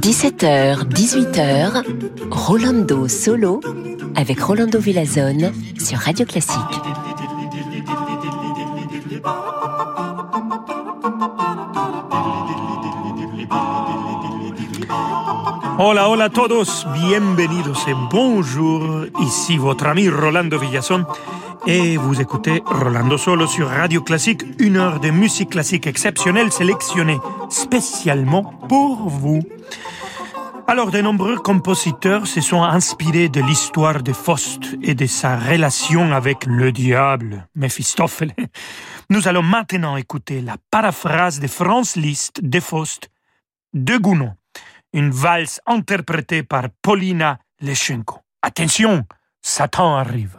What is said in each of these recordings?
17h, 18h, Rolando Solo avec Rolando Villazone sur Radio Classique. Hola, hola a todos, bienvenidos et bonjour. Ici votre ami Rolando Villazón et vous écoutez Rolando Solo sur Radio Classique, une heure de musique classique exceptionnelle sélectionnée spécialement pour vous. Alors, de nombreux compositeurs se sont inspirés de l'histoire de Faust et de sa relation avec le diable, Méphistophèle. Nous allons maintenant écouter la paraphrase de Franz Liszt de Faust de Gounod, une valse interprétée par Paulina Leschenko. Attention, Satan arrive.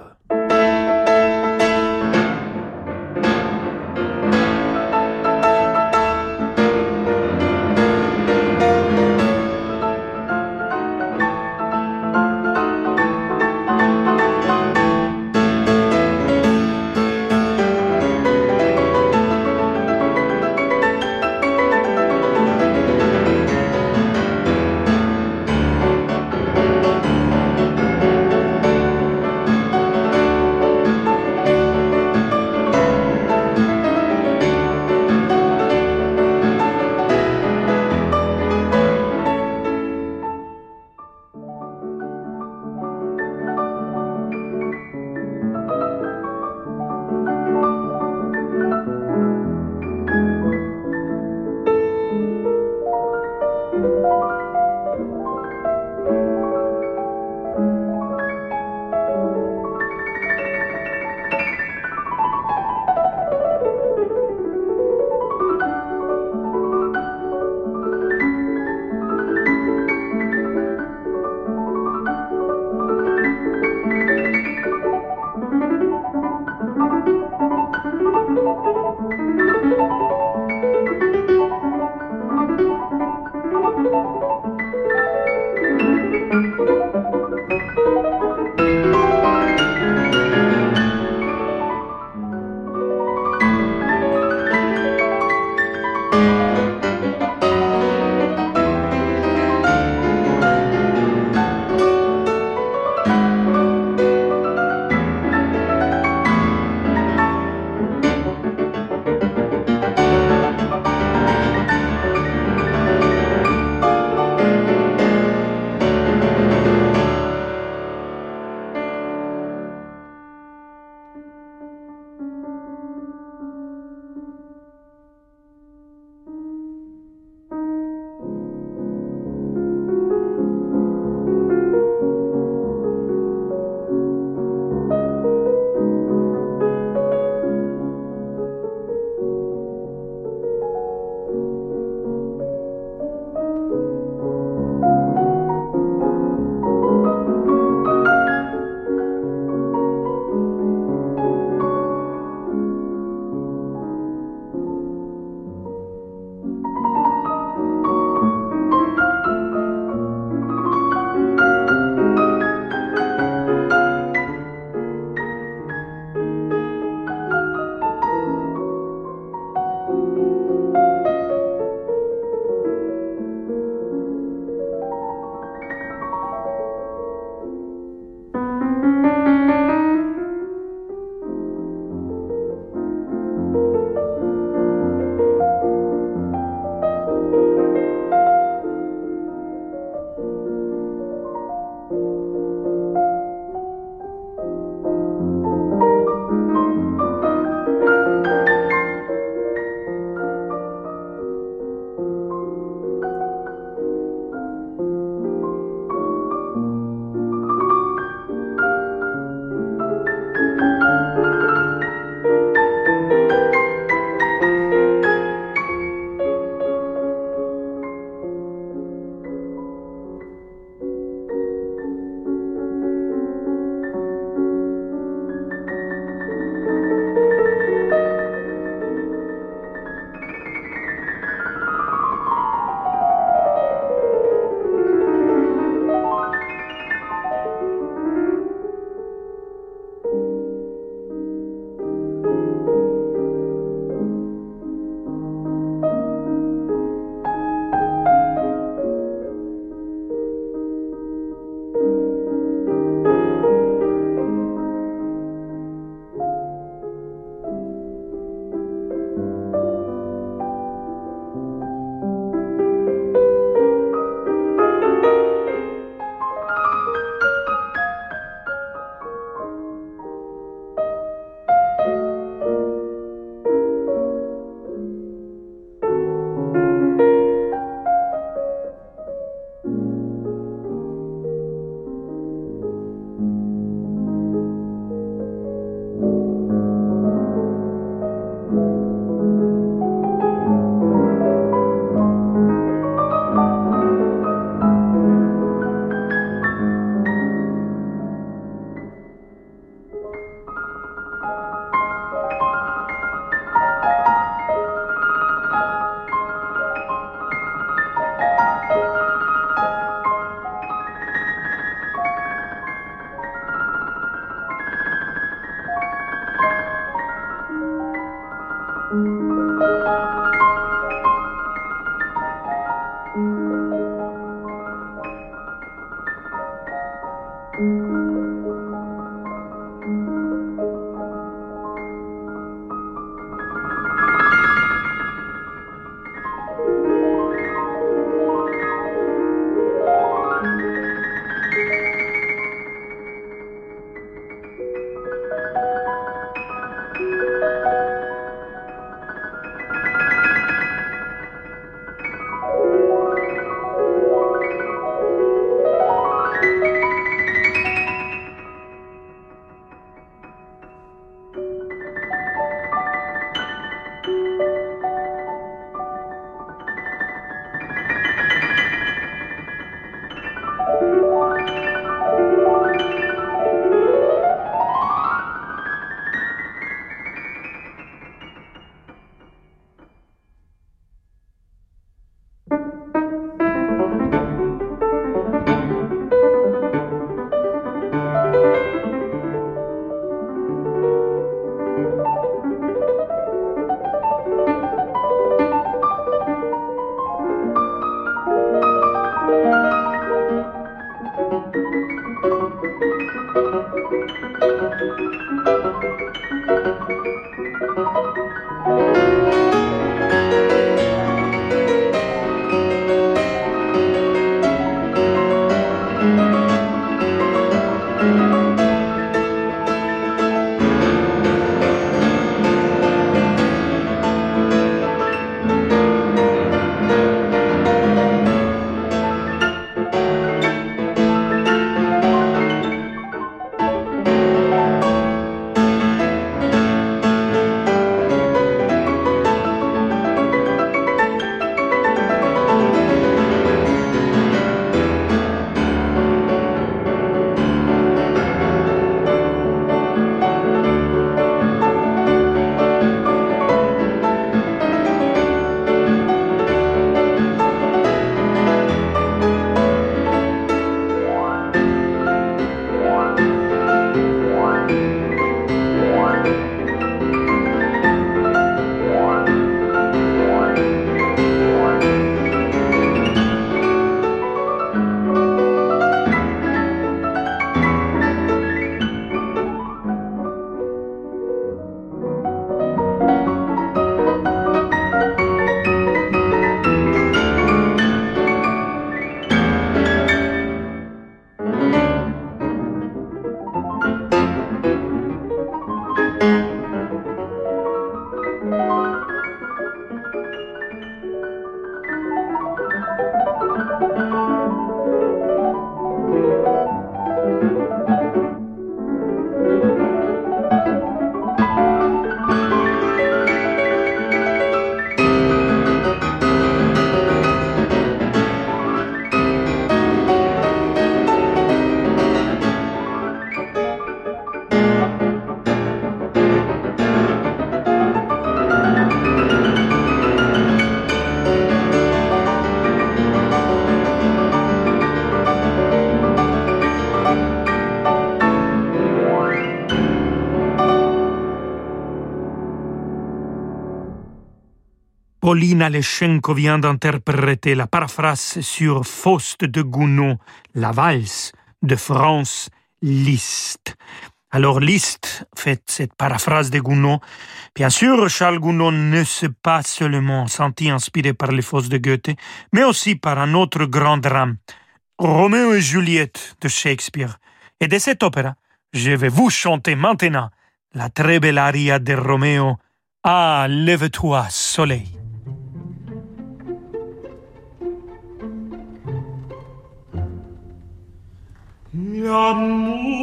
Paulina Leschenko vient d'interpréter la paraphrase sur Faust de Gounod, la valse de France Liszt. Alors Liszt fait cette paraphrase de Gounod. Bien sûr, Charles Gounod ne s'est pas seulement senti inspiré par les Fausses de Goethe, mais aussi par un autre grand drame, Roméo et Juliette de Shakespeare. Et de cette opéra, je vais vous chanter maintenant la très belle aria de Roméo. Ah, lève-toi, soleil. L'amour,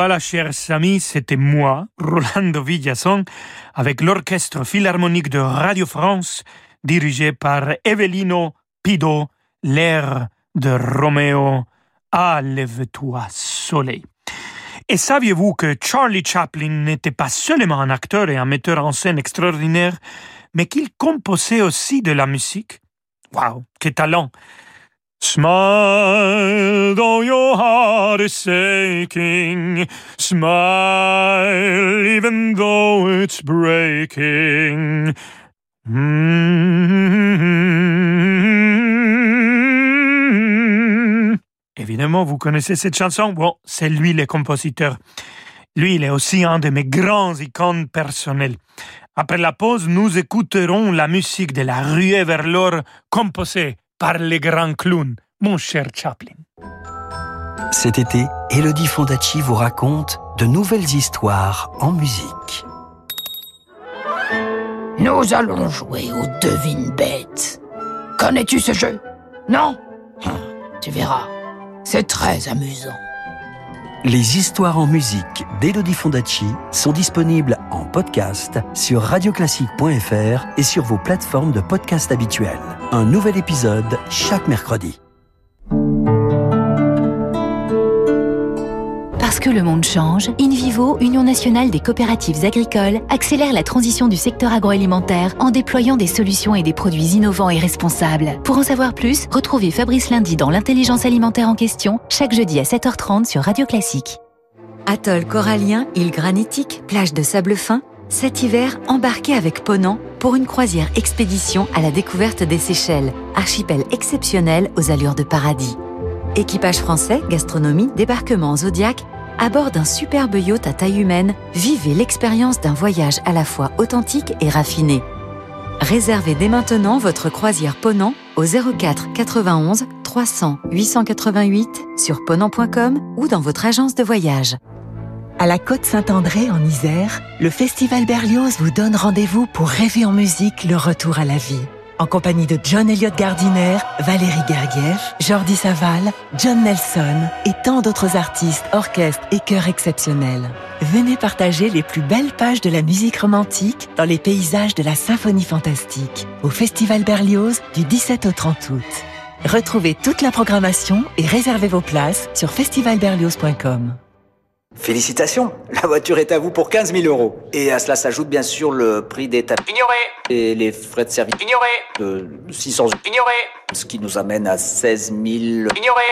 Voilà, chers amis, c'était moi, Rolando Villason, avec l'Orchestre Philharmonique de Radio France, dirigé par Evelino Pido, l'air de Roméo, Ah, lève-toi, soleil. Et saviez-vous que Charlie Chaplin n'était pas seulement un acteur et un metteur en scène extraordinaire, mais qu'il composait aussi de la musique? Waouh, quel talent! Smile though your heart is aching. Smile even though it's breaking. Mm-hmm. Évidemment, vous connaissez cette chanson? Bon, c'est lui le compositeur. Lui, il est aussi un de mes grands icônes personnels. Après la pause, nous écouterons la musique de la ruée vers l'or composée par les grands clowns, mon cher Chaplin. Cet été, Elodie Fondacci vous raconte de nouvelles histoires en musique. Nous allons jouer au devine bête. Connais-tu ce jeu? Non? Hum, Tu verras. C'est très amusant. Les histoires en musique d'Elodie Fondacci sont disponibles en podcast sur radioclassique.fr et sur vos plateformes de podcast habituelles. Un nouvel épisode chaque mercredi. Que le monde change, InVivo, Union nationale des coopératives agricoles, accélère la transition du secteur agroalimentaire en déployant des solutions et des produits innovants et responsables. Pour en savoir plus, retrouvez Fabrice Lundi dans l'intelligence alimentaire en question, chaque jeudi à 7h30 sur Radio Classique. Atoll corallien, île granitique, plage de sable fin, cet hiver, embarquez avec Ponant pour une croisière expédition à la découverte des Seychelles, archipel exceptionnel aux allures de paradis. Équipage français, gastronomie, débarquement Zodiac, à bord d'un superbe yacht à taille humaine, vivez l'expérience d'un voyage à la fois authentique et raffiné. Réservez dès maintenant votre croisière Ponant au 04 91 300 888 sur ponant.com ou dans votre agence de voyage. À la Côte Saint-André en Isère, le Festival Berlioz vous donne rendez-vous pour rêver en musique le retour à la vie en compagnie de John Elliott Gardiner, Valérie Gergiev, Jordi Saval, John Nelson et tant d'autres artistes, orchestres et chœurs exceptionnels. Venez partager les plus belles pages de la musique romantique dans les paysages de la symphonie fantastique au Festival Berlioz du 17 au 30 août. Retrouvez toute la programmation et réservez vos places sur festivalberlioz.com. Félicitations, la voiture est à vous pour 15 000 euros. Et à cela s'ajoute bien sûr le prix des tapis. Ignoré. Et les frais de service. Ignoré. De 600 euros. Ignoré. Ce qui nous amène à 16 000. Ignoré.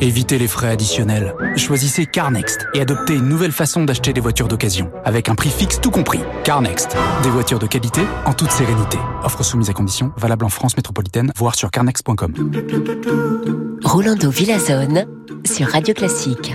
Évitez les frais additionnels. Choisissez CarNext et adoptez une nouvelle façon d'acheter des voitures d'occasion, avec un prix fixe tout compris. CarNext, des voitures de qualité en toute sérénité. Offre soumise à condition, valable en France métropolitaine, voire sur carnext.com. Rolando Villazone sur Radio Classique.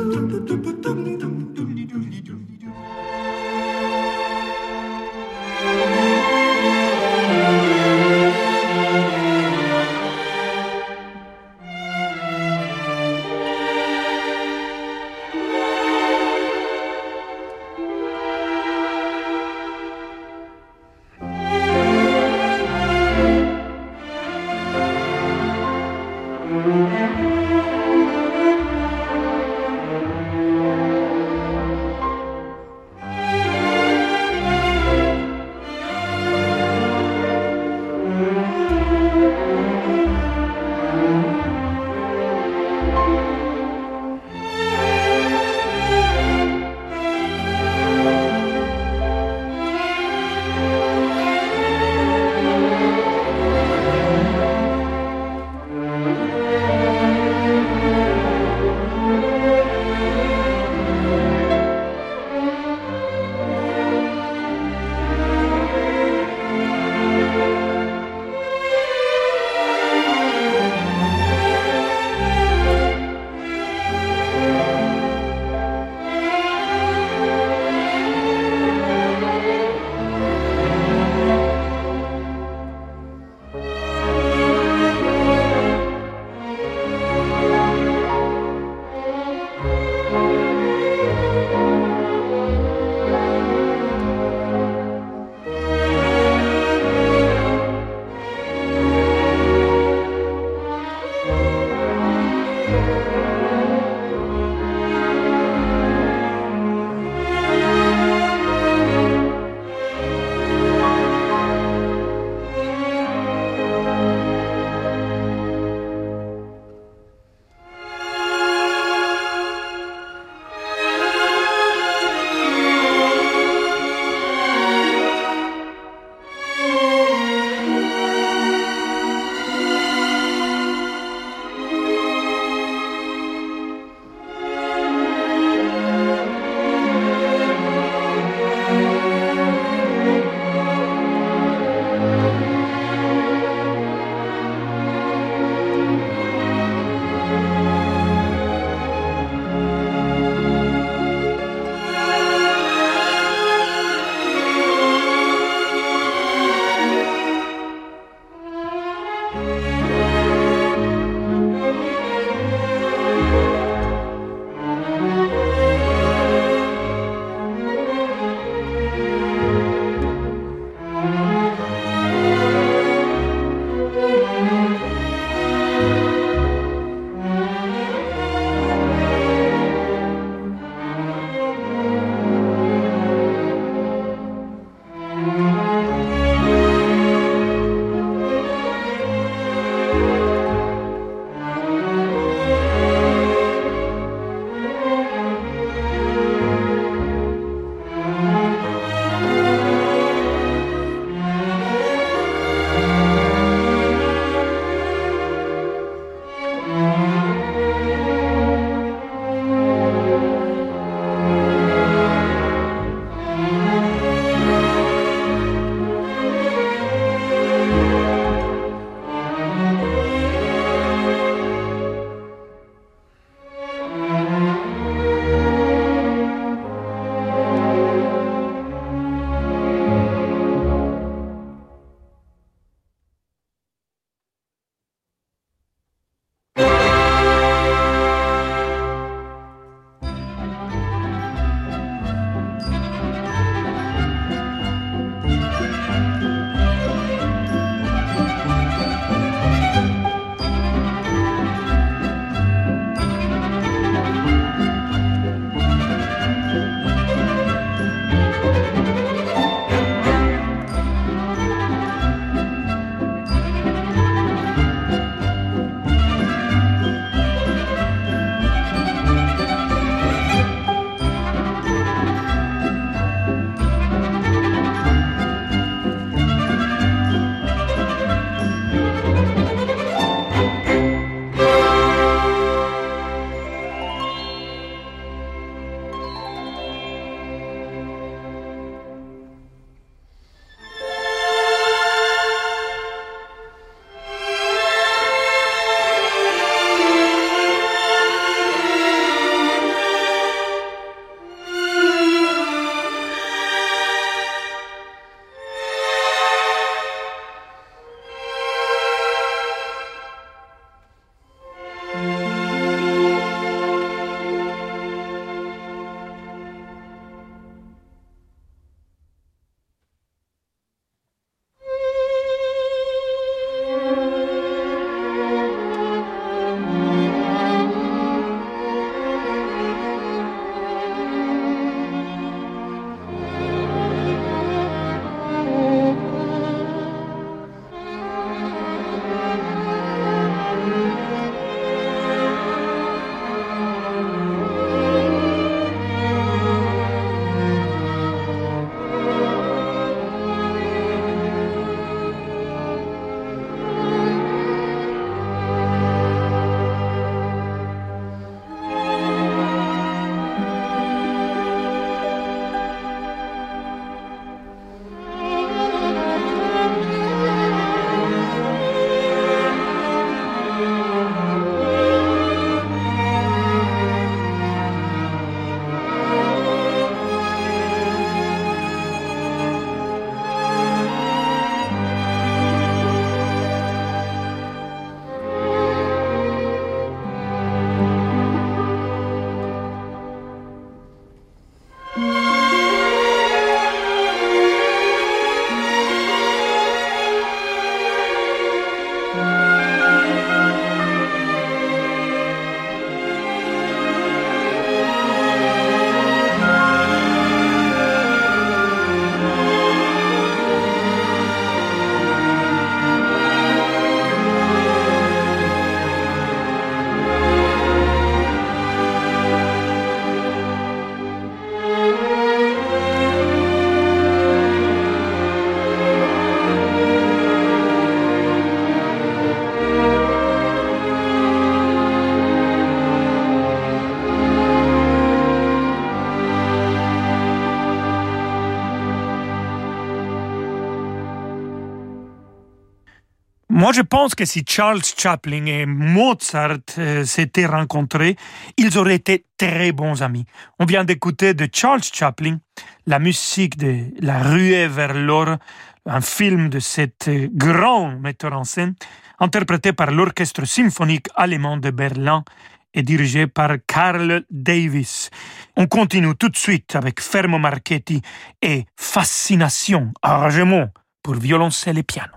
Moi, je pense que si Charles Chaplin et Mozart euh, s'étaient rencontrés, ils auraient été très bons amis. On vient d'écouter de Charles Chaplin la musique de La ruée vers l'or, un film de cet euh, grand metteur en scène, interprété par l'Orchestre symphonique allemand de Berlin et dirigé par Carl Davis. On continue tout de suite avec Fermo Marchetti et Fascination, arrangement pour violoncelle et piano.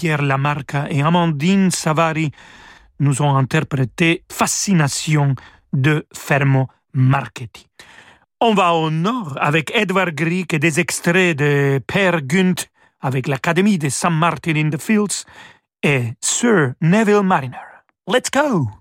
Christian-Pierre Lamarca et Amandine Savary nous ont interprété Fascination de Fermo Marchetti. On va au nord avec Edward Grieg et des extraits de Père Gunt avec l'Académie de St. Martin in the Fields et Sir Neville Mariner. Let's go!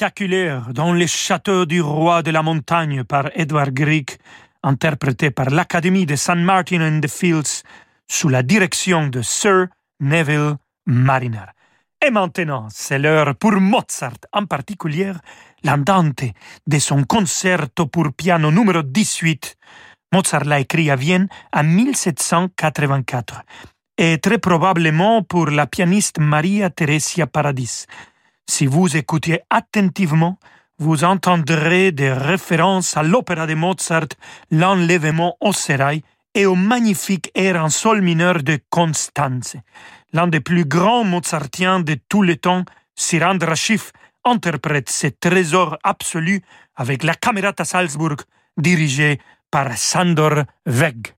Spectaculaire dans les châteaux du roi de la montagne par Edward Grieg, interprété par l'Académie de St. Martin in the Fields sous la direction de Sir Neville Mariner. Et maintenant, c'est l'heure pour Mozart, en particulier l'andante de son concerto pour piano numéro 18. Mozart l'a écrit à Vienne en 1784 et très probablement pour la pianiste Maria Theresia Paradis. Si vous écoutez attentivement, vous entendrez des références à l'opéra de Mozart, L'enlèvement au sérail et au magnifique air en sol mineur de Constanze. L'un des plus grands mozartiens de tous les temps, Sirandra Schiff, interprète ce trésor absolu avec la Camerata Salzburg dirigée par Sandor Weg.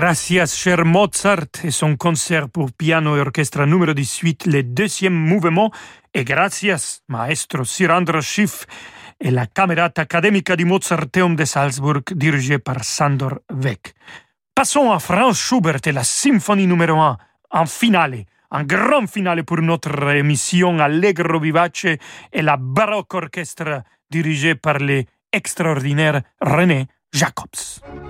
Gracias, cher Mozart, et son concert pour piano et orchestre numéro 18, le deuxième mouvement, et gracias, maestro Sirandra Schiff, et la Camerata Académica di Mozarteum de Salzburg, dirigée par Sandor Weck. Passons à Franz Schubert et la symphonie numéro 1, en finale, un grand finale pour notre émission Allegro Vivace et la baroque orchestre dirigée par l'extraordinaire René Jacobs.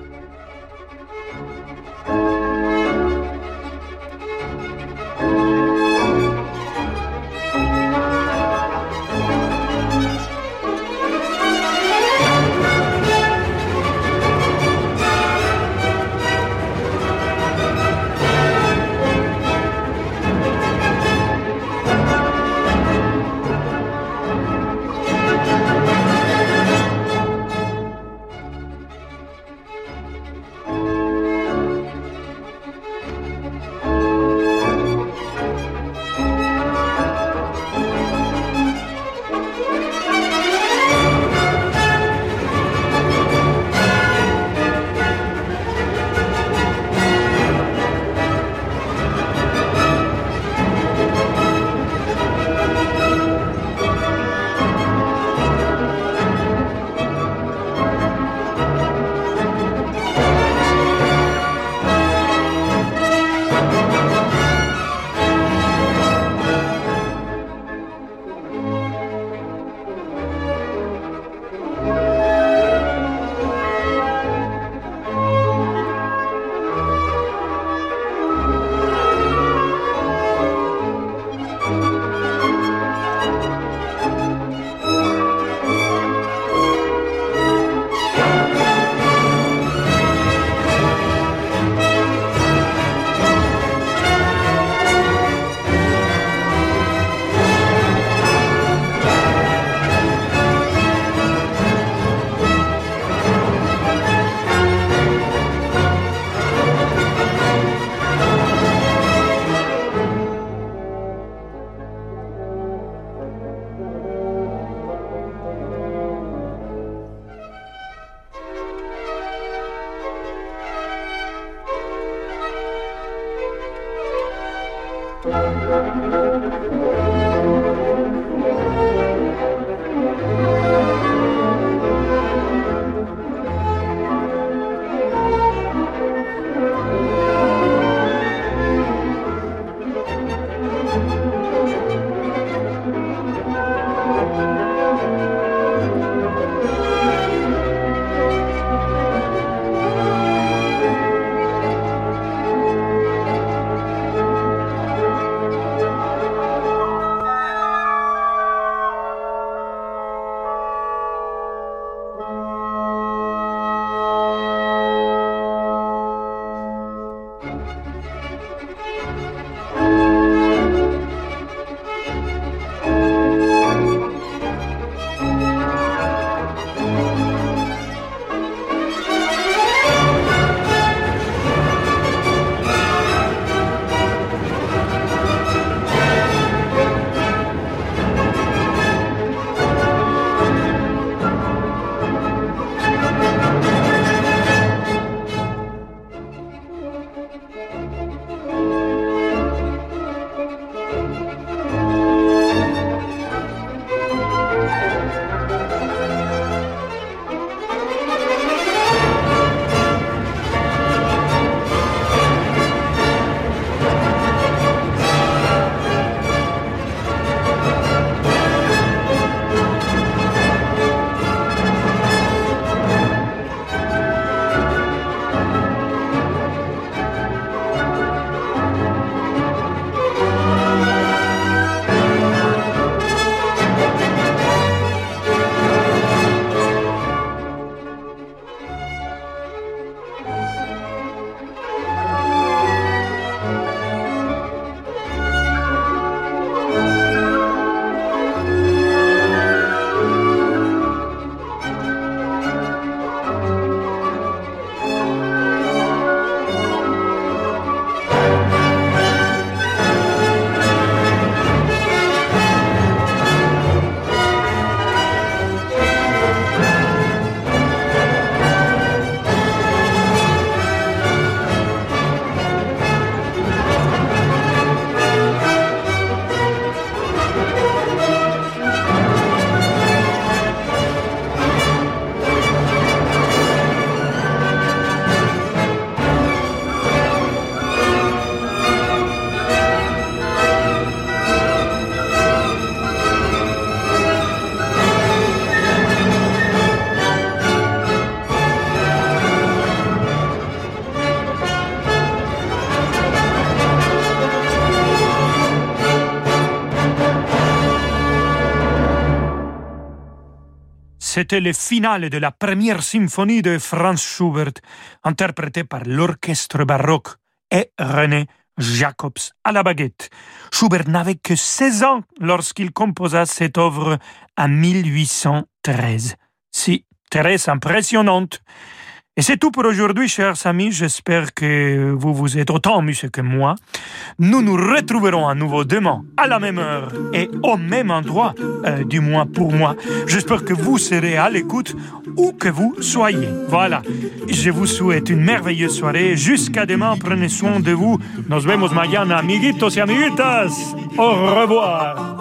C'était le final de la première symphonie de Franz Schubert, interprétée par l'orchestre baroque et René Jacobs à la baguette. Schubert n'avait que 16 ans lorsqu'il composa cette œuvre en 1813. Si, très impressionnante. Et c'est tout pour aujourd'hui, chers amis. J'espère que vous vous êtes autant amusés que moi. Nous nous retrouverons à nouveau demain, à la même heure et au même endroit, euh, du moins pour moi. J'espère que vous serez à l'écoute où que vous soyez. Voilà. Je vous souhaite une merveilleuse soirée. Jusqu'à demain, prenez soin de vous. Nos vemos mañana, amiguitos y amiguitas. Au revoir.